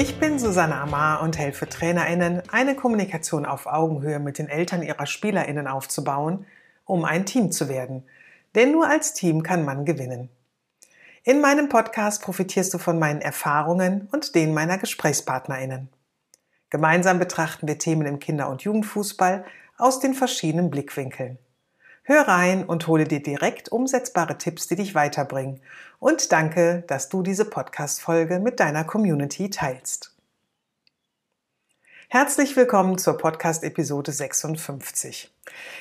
Ich bin Susanne Amar und helfe TrainerInnen, eine Kommunikation auf Augenhöhe mit den Eltern ihrer SpielerInnen aufzubauen, um ein Team zu werden. Denn nur als Team kann man gewinnen. In meinem Podcast profitierst du von meinen Erfahrungen und denen meiner GesprächspartnerInnen. Gemeinsam betrachten wir Themen im Kinder- und Jugendfußball aus den verschiedenen Blickwinkeln. Hör rein und hole dir direkt umsetzbare Tipps, die dich weiterbringen. Und danke, dass du diese Podcast-Folge mit deiner Community teilst. Herzlich willkommen zur Podcast-Episode 56.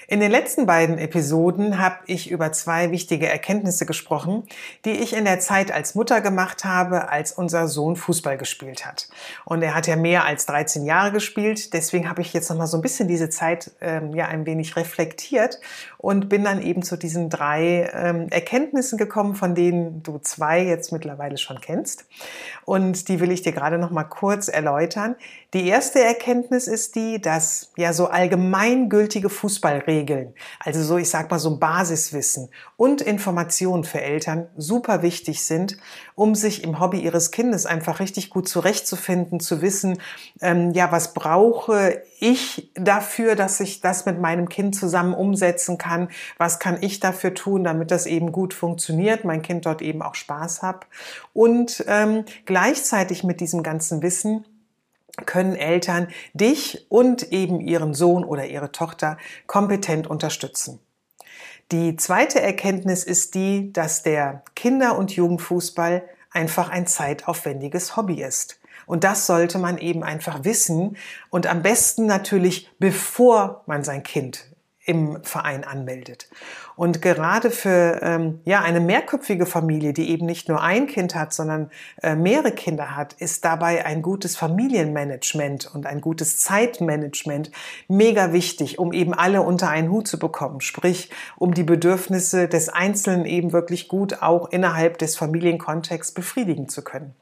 In den letzten beiden Episoden habe ich über zwei wichtige Erkenntnisse gesprochen, die ich in der Zeit als Mutter gemacht habe, als unser Sohn Fußball gespielt hat. Und er hat ja mehr als 13 Jahre gespielt, deswegen habe ich jetzt noch mal so ein bisschen diese Zeit ähm, ja ein wenig reflektiert und bin dann eben zu diesen drei ähm, Erkenntnissen gekommen, von denen du zwei jetzt mittlerweile schon kennst. Und die will ich dir gerade noch mal kurz erläutern. Die erste Erkenntnis ist die, dass ja so allgemeingültige Fußballregeln, also so ich sag mal so Basiswissen und Informationen für Eltern super wichtig sind, um sich im Hobby ihres Kindes einfach richtig gut zurechtzufinden, zu wissen, ähm, ja, was brauche ich dafür, dass ich das mit meinem Kind zusammen umsetzen kann? Was kann ich dafür tun, damit das eben gut funktioniert, mein Kind dort eben auch Spaß hat? Und ähm, gleichzeitig mit diesem ganzen Wissen können Eltern dich und eben ihren Sohn oder ihre Tochter kompetent unterstützen. Die zweite Erkenntnis ist die, dass der Kinder- und Jugendfußball einfach ein zeitaufwendiges Hobby ist. Und das sollte man eben einfach wissen und am besten natürlich, bevor man sein Kind im Verein anmeldet. Und gerade für ähm, ja eine mehrköpfige Familie, die eben nicht nur ein Kind hat, sondern äh, mehrere Kinder hat, ist dabei ein gutes Familienmanagement und ein gutes Zeitmanagement mega wichtig, um eben alle unter einen Hut zu bekommen. Sprich, um die Bedürfnisse des Einzelnen eben wirklich gut auch innerhalb des Familienkontexts befriedigen zu können.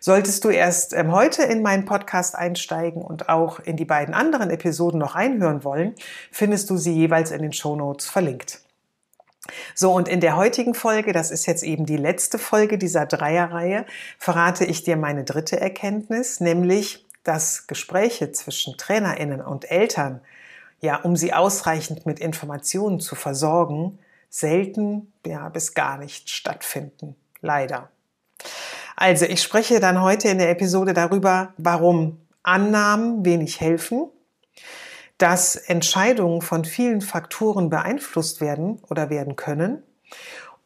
Solltest du erst ähm, heute in meinen Podcast einsteigen und auch in die beiden anderen Episoden noch reinhören wollen, findest du sie jeweils in den Show Notes verlinkt. So, und in der heutigen Folge, das ist jetzt eben die letzte Folge dieser Dreierreihe, verrate ich dir meine dritte Erkenntnis, nämlich, dass Gespräche zwischen TrainerInnen und Eltern, ja, um sie ausreichend mit Informationen zu versorgen, selten, ja, bis gar nicht stattfinden. Leider. Also ich spreche dann heute in der Episode darüber, warum Annahmen wenig helfen, dass Entscheidungen von vielen Faktoren beeinflusst werden oder werden können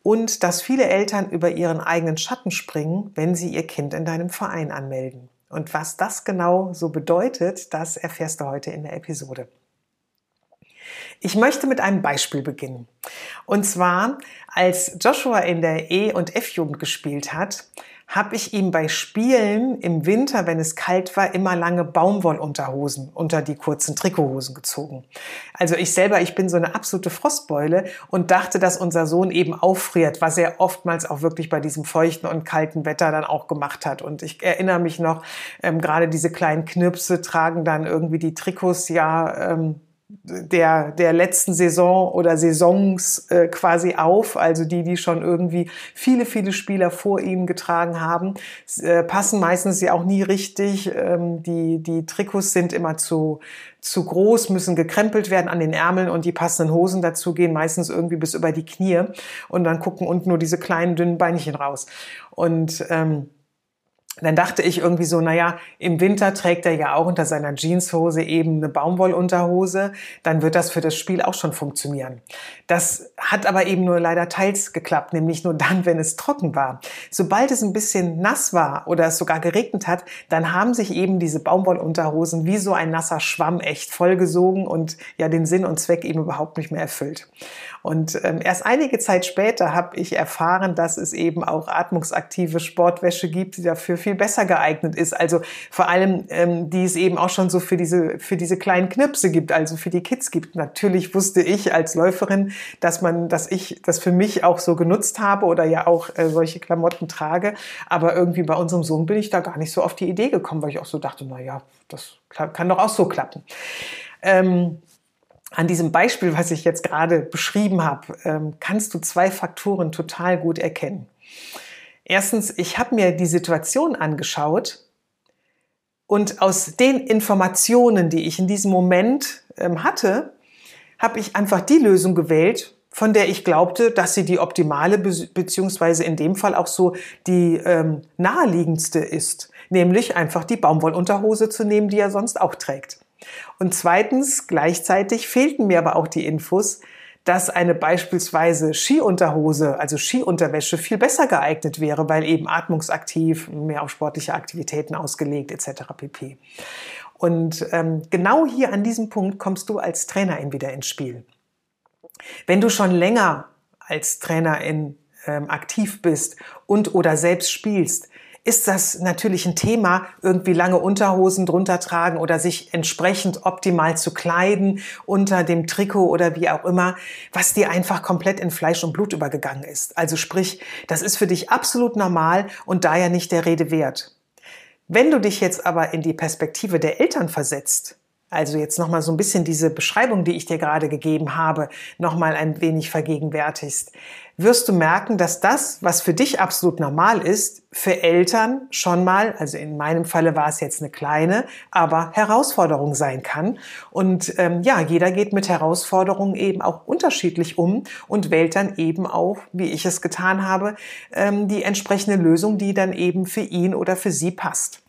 und dass viele Eltern über ihren eigenen Schatten springen, wenn sie ihr Kind in deinem Verein anmelden. Und was das genau so bedeutet, das erfährst du heute in der Episode. Ich möchte mit einem Beispiel beginnen. Und zwar, als Joshua in der E- und F-Jugend gespielt hat, habe ich ihm bei Spielen im Winter, wenn es kalt war, immer lange Baumwollunterhosen unter die kurzen Trikothosen gezogen. Also ich selber, ich bin so eine absolute Frostbeule und dachte, dass unser Sohn eben auffriert, was er oftmals auch wirklich bei diesem feuchten und kalten Wetter dann auch gemacht hat. Und ich erinnere mich noch, ähm, gerade diese kleinen Knirpse tragen dann irgendwie die Trikots ja ähm, der, der letzten Saison oder Saisons äh, quasi auf, also die, die schon irgendwie viele, viele Spieler vor ihnen getragen haben, äh, passen meistens ja auch nie richtig. Ähm, die, die Trikots sind immer zu, zu groß, müssen gekrempelt werden an den Ärmeln und die passenden Hosen dazu gehen meistens irgendwie bis über die Knie und dann gucken unten nur diese kleinen, dünnen Beinchen raus. Und ähm, dann dachte ich irgendwie so, naja, im Winter trägt er ja auch unter seiner Jeanshose eben eine Baumwollunterhose, dann wird das für das Spiel auch schon funktionieren. Das hat aber eben nur leider teils geklappt, nämlich nur dann, wenn es trocken war. Sobald es ein bisschen nass war oder es sogar geregnet hat, dann haben sich eben diese Baumwollunterhosen wie so ein nasser Schwamm echt vollgesogen und ja den Sinn und Zweck eben überhaupt nicht mehr erfüllt. Und ähm, erst einige Zeit später habe ich erfahren, dass es eben auch atmungsaktive Sportwäsche gibt, die dafür viel besser geeignet ist. Also vor allem, ähm, die es eben auch schon so für diese, für diese kleinen Knipse gibt, also für die Kids gibt. Natürlich wusste ich als Läuferin, dass man, dass ich das für mich auch so genutzt habe oder ja auch äh, solche Klamotten trage. Aber irgendwie bei unserem Sohn bin ich da gar nicht so auf die Idee gekommen, weil ich auch so dachte, na ja, das kann doch auch so klappen. Ähm, an diesem Beispiel, was ich jetzt gerade beschrieben habe, ähm, kannst du zwei Faktoren total gut erkennen. Erstens, ich habe mir die Situation angeschaut und aus den Informationen, die ich in diesem Moment ähm, hatte, habe ich einfach die Lösung gewählt, von der ich glaubte, dass sie die optimale beziehungsweise in dem Fall auch so die ähm, naheliegendste ist, nämlich einfach die Baumwollunterhose zu nehmen, die er sonst auch trägt. Und zweitens, gleichzeitig fehlten mir aber auch die Infos, dass eine beispielsweise Skiunterhose, also Skiunterwäsche, viel besser geeignet wäre, weil eben atmungsaktiv, mehr auf sportliche Aktivitäten ausgelegt etc. pp. Und ähm, genau hier an diesem Punkt kommst du als Trainerin wieder ins Spiel. Wenn du schon länger als Trainerin ähm, aktiv bist und oder selbst spielst, ist das natürlich ein Thema, irgendwie lange Unterhosen drunter tragen oder sich entsprechend optimal zu kleiden unter dem Trikot oder wie auch immer, was dir einfach komplett in Fleisch und Blut übergegangen ist. Also sprich, das ist für dich absolut normal und daher nicht der Rede wert. Wenn du dich jetzt aber in die Perspektive der Eltern versetzt, also jetzt nochmal so ein bisschen diese Beschreibung, die ich dir gerade gegeben habe, nochmal ein wenig vergegenwärtigst, wirst du merken, dass das, was für dich absolut normal ist, für Eltern schon mal, also in meinem Falle war es jetzt eine kleine, aber Herausforderung sein kann. Und ähm, ja, jeder geht mit Herausforderungen eben auch unterschiedlich um und wählt dann eben auch, wie ich es getan habe, ähm, die entsprechende Lösung, die dann eben für ihn oder für sie passt.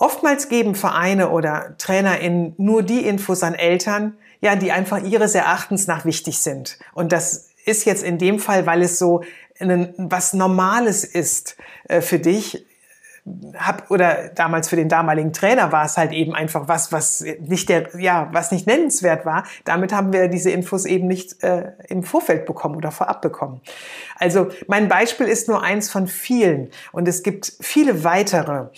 Oftmals geben Vereine oder TrainerInnen nur die Infos an Eltern, ja, die einfach ihres Erachtens nach wichtig sind. Und das ist jetzt in dem Fall, weil es so ein, was Normales ist äh, für dich, hab, oder damals für den damaligen Trainer war es halt eben einfach was, was nicht der, ja, was nicht nennenswert war. Damit haben wir diese Infos eben nicht äh, im Vorfeld bekommen oder vorab bekommen. Also mein Beispiel ist nur eins von vielen und es gibt viele weitere.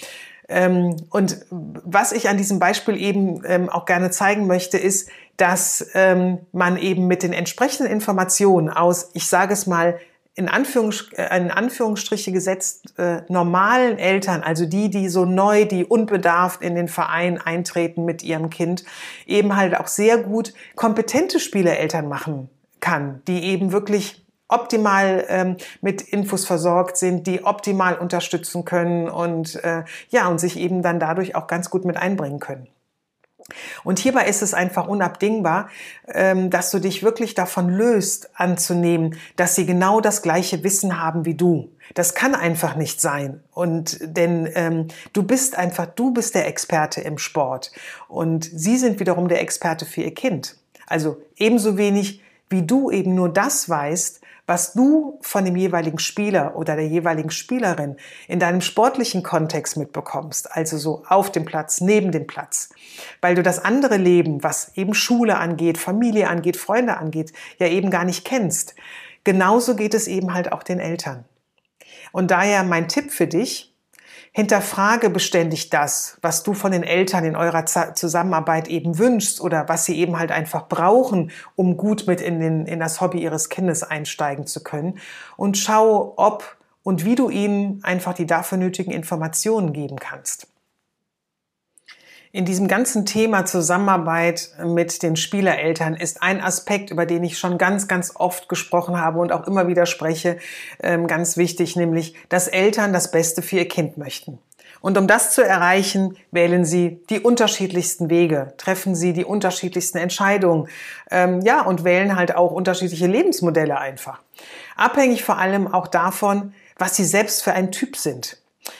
Ähm, und was ich an diesem Beispiel eben ähm, auch gerne zeigen möchte, ist, dass ähm, man eben mit den entsprechenden Informationen aus, ich sage es mal, in, Anführungs äh, in Anführungsstriche gesetzt äh, normalen Eltern, also die, die so neu, die unbedarft in den Verein eintreten mit ihrem Kind, eben halt auch sehr gut kompetente Spielereltern machen kann, die eben wirklich optimal ähm, mit Infos versorgt sind, die optimal unterstützen können und äh, ja und sich eben dann dadurch auch ganz gut mit einbringen können. Und hierbei ist es einfach unabdingbar, ähm, dass du dich wirklich davon löst, anzunehmen, dass sie genau das gleiche Wissen haben wie du. Das kann einfach nicht sein. Und denn ähm, du bist einfach, du bist der Experte im Sport und sie sind wiederum der Experte für ihr Kind. Also ebenso wenig wie du eben nur das weißt, was du von dem jeweiligen Spieler oder der jeweiligen Spielerin in deinem sportlichen Kontext mitbekommst, also so auf dem Platz, neben dem Platz, weil du das andere Leben, was eben Schule angeht, Familie angeht, Freunde angeht, ja eben gar nicht kennst. Genauso geht es eben halt auch den Eltern. Und daher mein Tipp für dich, Hinterfrage beständig das, was du von den Eltern in eurer Zusammenarbeit eben wünschst oder was sie eben halt einfach brauchen, um gut mit in, den, in das Hobby ihres Kindes einsteigen zu können. Und schau, ob und wie du ihnen einfach die dafür nötigen Informationen geben kannst in diesem ganzen Thema Zusammenarbeit mit den Spielereltern ist ein Aspekt, über den ich schon ganz, ganz oft gesprochen habe und auch immer wieder spreche, ähm, ganz wichtig, nämlich, dass Eltern das Beste für ihr Kind möchten. Und um das zu erreichen, wählen Sie die unterschiedlichsten Wege, treffen Sie die unterschiedlichsten Entscheidungen, ähm, ja, und wählen halt auch unterschiedliche Lebensmodelle einfach. Abhängig vor allem auch davon, was Sie selbst für ein Typ sind,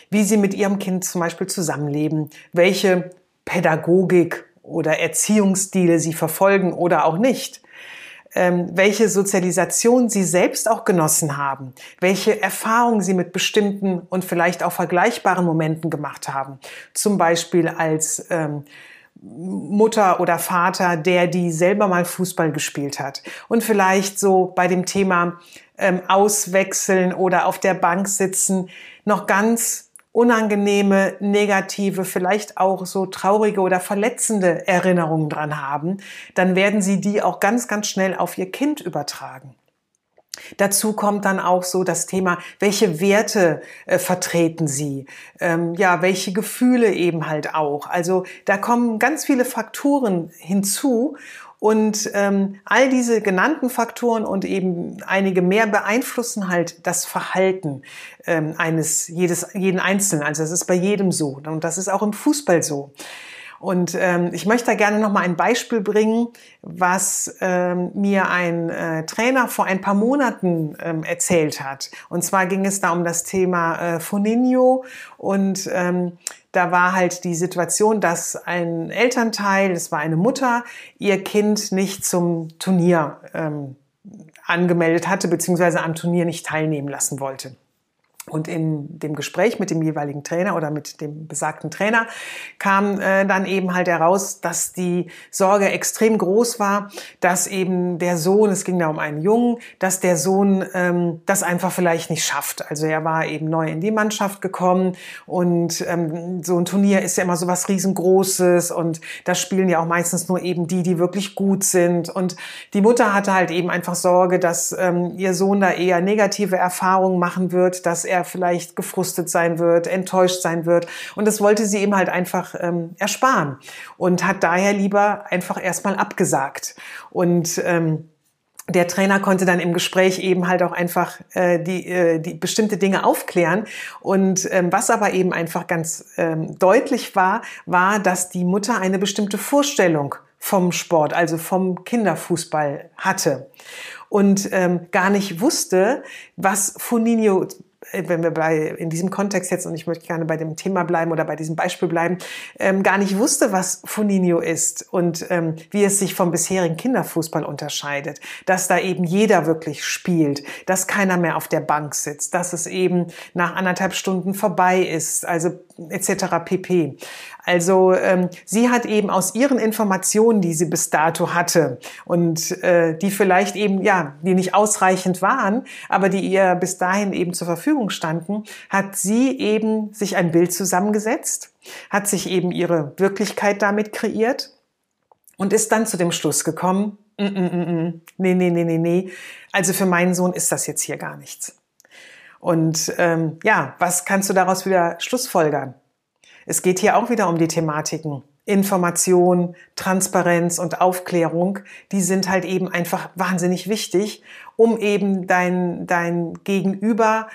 wie Sie mit Ihrem Kind zum Beispiel zusammenleben, welche Pädagogik oder Erziehungsstile sie verfolgen oder auch nicht, ähm, welche Sozialisation sie selbst auch genossen haben, welche Erfahrungen sie mit bestimmten und vielleicht auch vergleichbaren Momenten gemacht haben. Zum Beispiel als ähm, Mutter oder Vater, der die selber mal Fußball gespielt hat. Und vielleicht so bei dem Thema ähm, Auswechseln oder auf der Bank sitzen noch ganz unangenehme, negative, vielleicht auch so traurige oder verletzende Erinnerungen dran haben, dann werden sie die auch ganz, ganz schnell auf ihr Kind übertragen. Dazu kommt dann auch so das Thema, welche Werte äh, vertreten Sie? Ähm, ja, welche Gefühle eben halt auch. Also da kommen ganz viele Faktoren hinzu und ähm, all diese genannten Faktoren und eben einige mehr beeinflussen halt das Verhalten ähm, eines jedes jeden Einzelnen. Also das ist bei jedem so und das ist auch im Fußball so. Und ähm, ich möchte da gerne noch mal ein Beispiel bringen, was ähm, mir ein äh, Trainer vor ein paar Monaten ähm, erzählt hat. Und zwar ging es da um das Thema äh, Foninho und ähm, da war halt die Situation, dass ein Elternteil, es war eine Mutter, ihr Kind nicht zum Turnier ähm, angemeldet hatte, beziehungsweise am Turnier nicht teilnehmen lassen wollte. Und in dem Gespräch mit dem jeweiligen Trainer oder mit dem besagten Trainer kam äh, dann eben halt heraus, dass die Sorge extrem groß war, dass eben der Sohn, es ging da um einen Jungen, dass der Sohn ähm, das einfach vielleicht nicht schafft. Also er war eben neu in die Mannschaft gekommen und ähm, so ein Turnier ist ja immer so was riesengroßes und da spielen ja auch meistens nur eben die, die wirklich gut sind. Und die Mutter hatte halt eben einfach Sorge, dass ähm, ihr Sohn da eher negative Erfahrungen machen wird, dass vielleicht gefrustet sein wird, enttäuscht sein wird. Und das wollte sie ihm halt einfach ähm, ersparen und hat daher lieber einfach erstmal abgesagt. Und ähm, der Trainer konnte dann im Gespräch eben halt auch einfach äh, die, äh, die bestimmte Dinge aufklären. Und ähm, was aber eben einfach ganz ähm, deutlich war, war, dass die Mutter eine bestimmte Vorstellung vom Sport, also vom Kinderfußball hatte und ähm, gar nicht wusste, was Funinho wenn wir bei, in diesem Kontext jetzt, und ich möchte gerne bei dem Thema bleiben oder bei diesem Beispiel bleiben, ähm, gar nicht wusste, was Funinho ist und ähm, wie es sich vom bisherigen Kinderfußball unterscheidet. Dass da eben jeder wirklich spielt, dass keiner mehr auf der Bank sitzt, dass es eben nach anderthalb Stunden vorbei ist, also etc. pp. Also ähm, sie hat eben aus ihren Informationen, die sie bis dato hatte und äh, die vielleicht eben, ja, die nicht ausreichend waren, aber die ihr bis dahin eben zur Verfügung standen, hat sie eben sich ein Bild zusammengesetzt, hat sich eben ihre Wirklichkeit damit kreiert und ist dann zu dem Schluss gekommen, mm, mm, mm, mm nee, nee, nee, nee, nee, also für meinen Sohn ist das jetzt hier gar nichts. Und ähm, ja, was kannst du daraus wieder schlussfolgern? Es geht hier auch wieder um die Thematiken. Information, Transparenz und Aufklärung, die sind halt eben einfach wahnsinnig wichtig, um eben dein, dein Gegenüber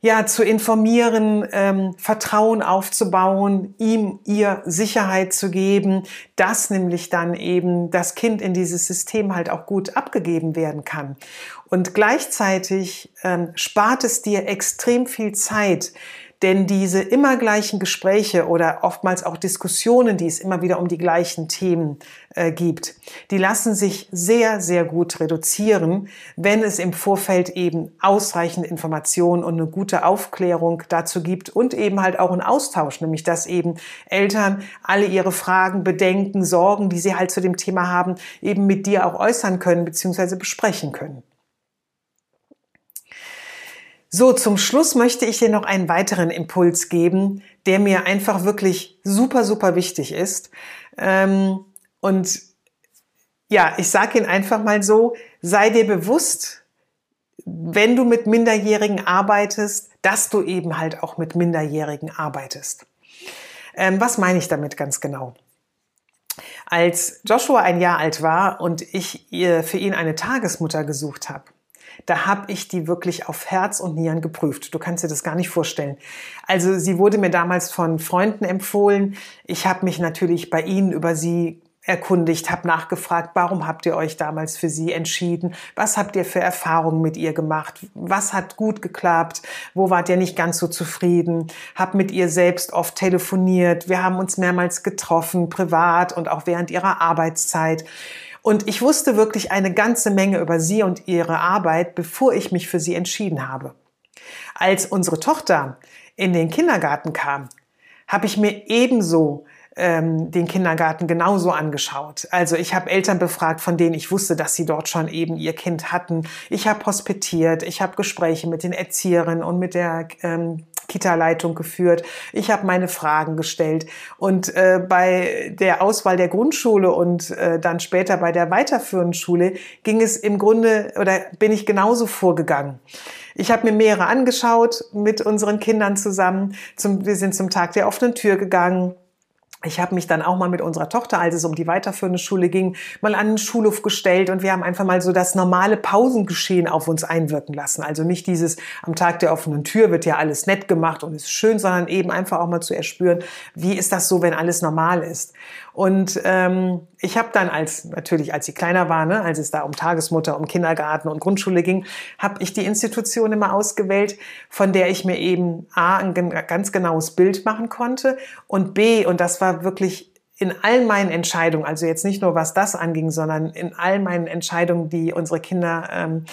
ja, zu informieren, ähm, Vertrauen aufzubauen, ihm ihr Sicherheit zu geben, dass nämlich dann eben das Kind in dieses System halt auch gut abgegeben werden kann. Und gleichzeitig ähm, spart es dir extrem viel Zeit, denn diese immer gleichen Gespräche oder oftmals auch Diskussionen, die es immer wieder um die gleichen Themen äh, gibt, die lassen sich sehr, sehr gut reduzieren, wenn es im Vorfeld eben ausreichend Informationen und eine gute Aufklärung dazu gibt und eben halt auch einen Austausch, nämlich dass eben Eltern alle ihre Fragen, Bedenken, Sorgen, die sie halt zu dem Thema haben, eben mit dir auch äußern können bzw. besprechen können. So, zum Schluss möchte ich dir noch einen weiteren Impuls geben, der mir einfach wirklich super, super wichtig ist. Ähm, und ja, ich sage ihn einfach mal so, sei dir bewusst, wenn du mit Minderjährigen arbeitest, dass du eben halt auch mit Minderjährigen arbeitest. Ähm, was meine ich damit ganz genau? Als Joshua ein Jahr alt war und ich für ihn eine Tagesmutter gesucht habe, da habe ich die wirklich auf Herz und Nieren geprüft. Du kannst dir das gar nicht vorstellen. Also sie wurde mir damals von Freunden empfohlen. Ich habe mich natürlich bei ihnen über sie erkundigt, habe nachgefragt, warum habt ihr euch damals für sie entschieden? Was habt ihr für Erfahrungen mit ihr gemacht? Was hat gut geklappt? Wo wart ihr nicht ganz so zufrieden? Hab mit ihr selbst oft telefoniert. Wir haben uns mehrmals getroffen, privat und auch während ihrer Arbeitszeit. Und ich wusste wirklich eine ganze Menge über sie und ihre Arbeit, bevor ich mich für sie entschieden habe. Als unsere Tochter in den Kindergarten kam, habe ich mir ebenso ähm, den Kindergarten genauso angeschaut. Also ich habe Eltern befragt, von denen ich wusste, dass sie dort schon eben ihr Kind hatten. Ich habe hospitiert, ich habe Gespräche mit den Erzieherinnen und mit der ähm, Kita-Leitung geführt. Ich habe meine Fragen gestellt. Und äh, bei der Auswahl der Grundschule und äh, dann später bei der weiterführenden Schule ging es im Grunde oder bin ich genauso vorgegangen. Ich habe mir mehrere angeschaut mit unseren Kindern zusammen. Zum, wir sind zum Tag der offenen Tür gegangen ich habe mich dann auch mal mit unserer Tochter, als es um die weiterführende Schule ging, mal an den Schulhof gestellt und wir haben einfach mal so das normale Pausengeschehen auf uns einwirken lassen. Also nicht dieses am Tag der offenen Tür wird ja alles nett gemacht und ist schön, sondern eben einfach auch mal zu erspüren, wie ist das so, wenn alles normal ist. Und ähm, ich habe dann als natürlich als sie kleiner war, ne, als es da um Tagesmutter, um Kindergarten und Grundschule ging, habe ich die Institution immer ausgewählt, von der ich mir eben a ein ganz genaues Bild machen konnte und b und das war wirklich in all meinen Entscheidungen, also jetzt nicht nur was das anging, sondern in all meinen Entscheidungen, die unsere Kinder ähm,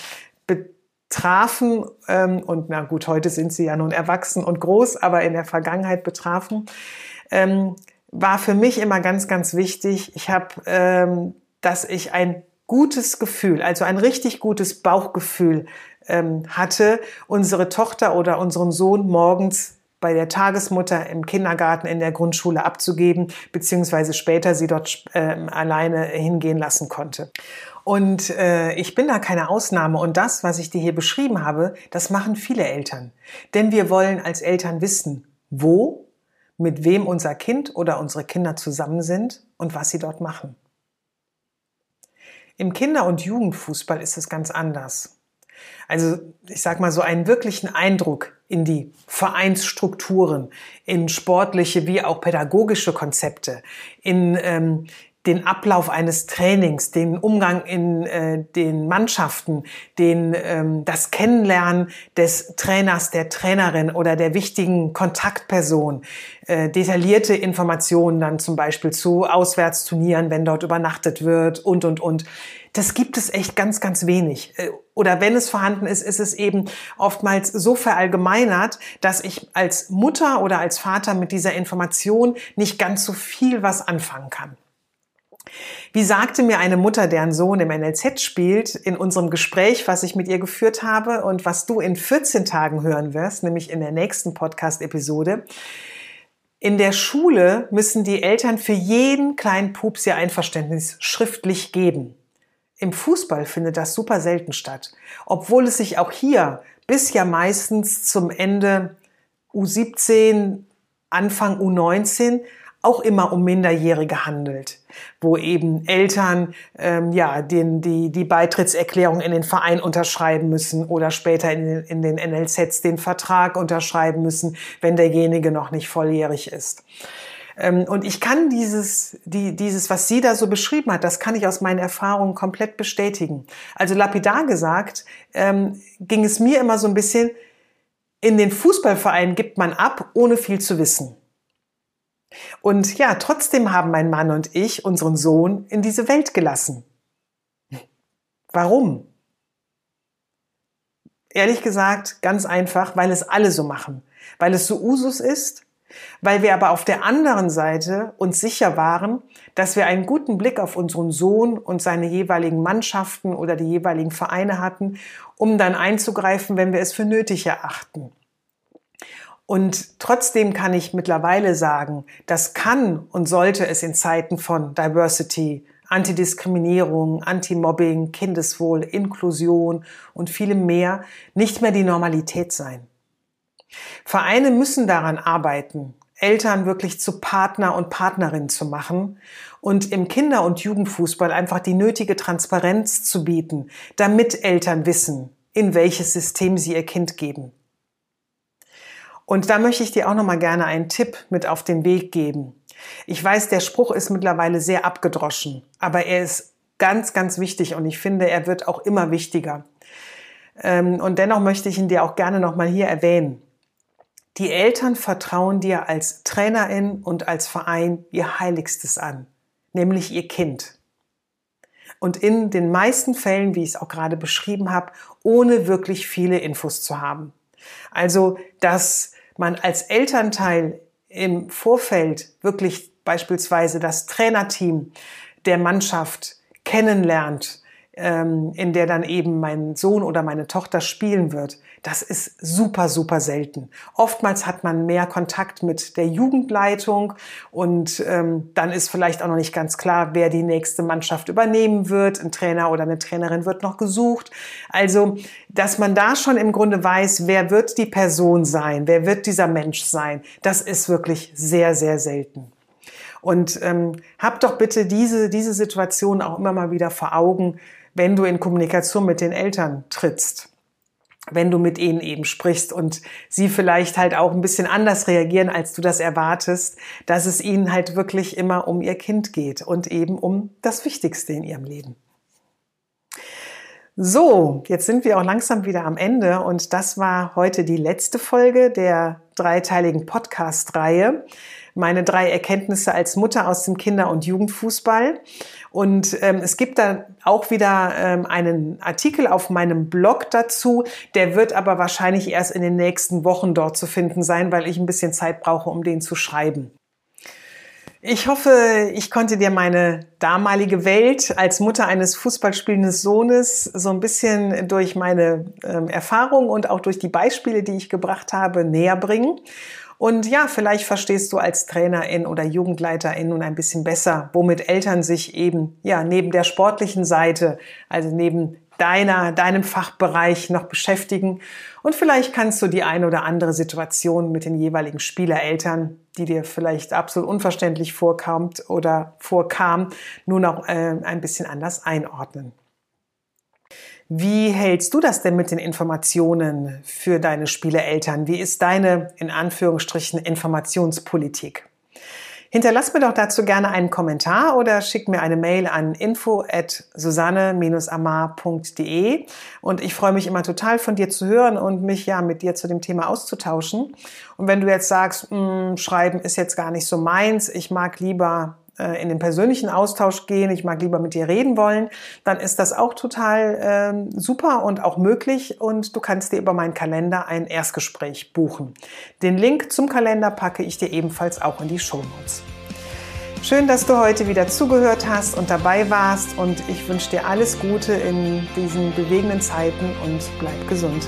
betrafen ähm, und na gut, heute sind sie ja nun erwachsen und groß, aber in der Vergangenheit betrafen. Ähm, war für mich immer ganz, ganz wichtig. Ich habe, ähm, dass ich ein gutes Gefühl, also ein richtig gutes Bauchgefühl ähm, hatte, unsere Tochter oder unseren Sohn morgens bei der Tagesmutter im Kindergarten in der Grundschule abzugeben, beziehungsweise später sie dort äh, alleine hingehen lassen konnte. Und äh, ich bin da keine Ausnahme. Und das, was ich dir hier beschrieben habe, das machen viele Eltern. Denn wir wollen als Eltern wissen, wo mit wem unser Kind oder unsere Kinder zusammen sind und was sie dort machen. Im Kinder- und Jugendfußball ist es ganz anders. Also ich sage mal so einen wirklichen Eindruck in die Vereinsstrukturen, in sportliche wie auch pädagogische Konzepte, in ähm, den Ablauf eines Trainings, den Umgang in äh, den Mannschaften, den, ähm, das Kennenlernen des Trainers, der Trainerin oder der wichtigen Kontaktperson, äh, detaillierte Informationen dann zum Beispiel zu Auswärtsturnieren, wenn dort übernachtet wird und, und, und. Das gibt es echt ganz, ganz wenig. Äh, oder wenn es vorhanden ist, ist es eben oftmals so verallgemeinert, dass ich als Mutter oder als Vater mit dieser Information nicht ganz so viel was anfangen kann. Wie sagte mir eine Mutter, deren Sohn im NLZ spielt, in unserem Gespräch, was ich mit ihr geführt habe und was du in 14 Tagen hören wirst, nämlich in der nächsten Podcast-Episode, in der Schule müssen die Eltern für jeden kleinen Pups ihr Einverständnis schriftlich geben. Im Fußball findet das super selten statt, obwohl es sich auch hier bis ja meistens zum Ende U17, Anfang U19 auch immer um Minderjährige handelt, wo eben Eltern ähm, ja den, die, die Beitrittserklärung in den Verein unterschreiben müssen oder später in den, in den NLZs den Vertrag unterschreiben müssen, wenn derjenige noch nicht volljährig ist. Ähm, und ich kann dieses, die, dieses, was sie da so beschrieben hat, das kann ich aus meinen Erfahrungen komplett bestätigen. Also lapidar gesagt, ähm, ging es mir immer so ein bisschen, in den Fußballvereinen gibt man ab, ohne viel zu wissen. Und ja, trotzdem haben mein Mann und ich unseren Sohn in diese Welt gelassen. Warum? Ehrlich gesagt, ganz einfach, weil es alle so machen, weil es so Usus ist, weil wir aber auf der anderen Seite uns sicher waren, dass wir einen guten Blick auf unseren Sohn und seine jeweiligen Mannschaften oder die jeweiligen Vereine hatten, um dann einzugreifen, wenn wir es für nötig erachten. Und trotzdem kann ich mittlerweile sagen, das kann und sollte es in Zeiten von Diversity, Antidiskriminierung, Anti-Mobbing, Kindeswohl, Inklusion und vielem mehr nicht mehr die Normalität sein. Vereine müssen daran arbeiten, Eltern wirklich zu Partner und Partnerin zu machen und im Kinder- und Jugendfußball einfach die nötige Transparenz zu bieten, damit Eltern wissen, in welches System sie ihr Kind geben. Und da möchte ich dir auch noch mal gerne einen Tipp mit auf den Weg geben. Ich weiß, der Spruch ist mittlerweile sehr abgedroschen, aber er ist ganz, ganz wichtig und ich finde, er wird auch immer wichtiger. Ähm, und dennoch möchte ich ihn dir auch gerne noch mal hier erwähnen. Die Eltern vertrauen dir als Trainerin und als Verein ihr Heiligstes an, nämlich ihr Kind. Und in den meisten Fällen, wie ich es auch gerade beschrieben habe, ohne wirklich viele Infos zu haben. Also, dass man als Elternteil im Vorfeld wirklich beispielsweise das Trainerteam der Mannschaft kennenlernt, ähm, in der dann eben mein Sohn oder meine Tochter spielen wird, das ist super, super selten. Oftmals hat man mehr Kontakt mit der Jugendleitung und ähm, dann ist vielleicht auch noch nicht ganz klar, wer die nächste Mannschaft übernehmen wird. Ein Trainer oder eine Trainerin wird noch gesucht. Also, dass man da schon im Grunde weiß, wer wird die Person sein, wer wird dieser Mensch sein, das ist wirklich sehr, sehr selten. Und ähm, hab doch bitte diese, diese Situation auch immer mal wieder vor Augen, wenn du in Kommunikation mit den Eltern trittst wenn du mit ihnen eben sprichst und sie vielleicht halt auch ein bisschen anders reagieren, als du das erwartest, dass es ihnen halt wirklich immer um ihr Kind geht und eben um das Wichtigste in ihrem Leben. So, jetzt sind wir auch langsam wieder am Ende und das war heute die letzte Folge der dreiteiligen Podcast-Reihe. Meine drei Erkenntnisse als Mutter aus dem Kinder- und Jugendfußball. Und ähm, es gibt da auch wieder ähm, einen Artikel auf meinem Blog dazu. Der wird aber wahrscheinlich erst in den nächsten Wochen dort zu finden sein, weil ich ein bisschen Zeit brauche, um den zu schreiben. Ich hoffe, ich konnte dir meine damalige Welt als Mutter eines fußballspielenden Sohnes so ein bisschen durch meine ähm, Erfahrung und auch durch die Beispiele, die ich gebracht habe, näher bringen. Und ja, vielleicht verstehst du als Trainerin oder Jugendleiterin nun ein bisschen besser, womit Eltern sich eben, ja, neben der sportlichen Seite, also neben deiner, deinem Fachbereich noch beschäftigen. Und vielleicht kannst du die eine oder andere Situation mit den jeweiligen Spielereltern, die dir vielleicht absolut unverständlich vorkam oder vorkam, nun auch äh, ein bisschen anders einordnen. Wie hältst du das denn mit den Informationen für deine Spieleeltern? Wie ist deine, in Anführungsstrichen, Informationspolitik? Hinterlass mir doch dazu gerne einen Kommentar oder schick mir eine Mail an info at susanne-amar.de und ich freue mich immer total von dir zu hören und mich ja mit dir zu dem Thema auszutauschen. Und wenn du jetzt sagst, mh, hm, Schreiben ist jetzt gar nicht so meins, ich mag lieber äh, in den persönlichen Austausch gehen, ich mag lieber mit dir reden wollen, dann ist das auch total äh, super und auch möglich und du kannst dir über meinen Kalender ein Erstgespräch buchen. Den Link zum Kalender packe ich dir ebenfalls auch in die Show Notes. Schön, dass du heute wieder zugehört hast und dabei warst und ich wünsche dir alles Gute in diesen bewegenden Zeiten und bleib gesund.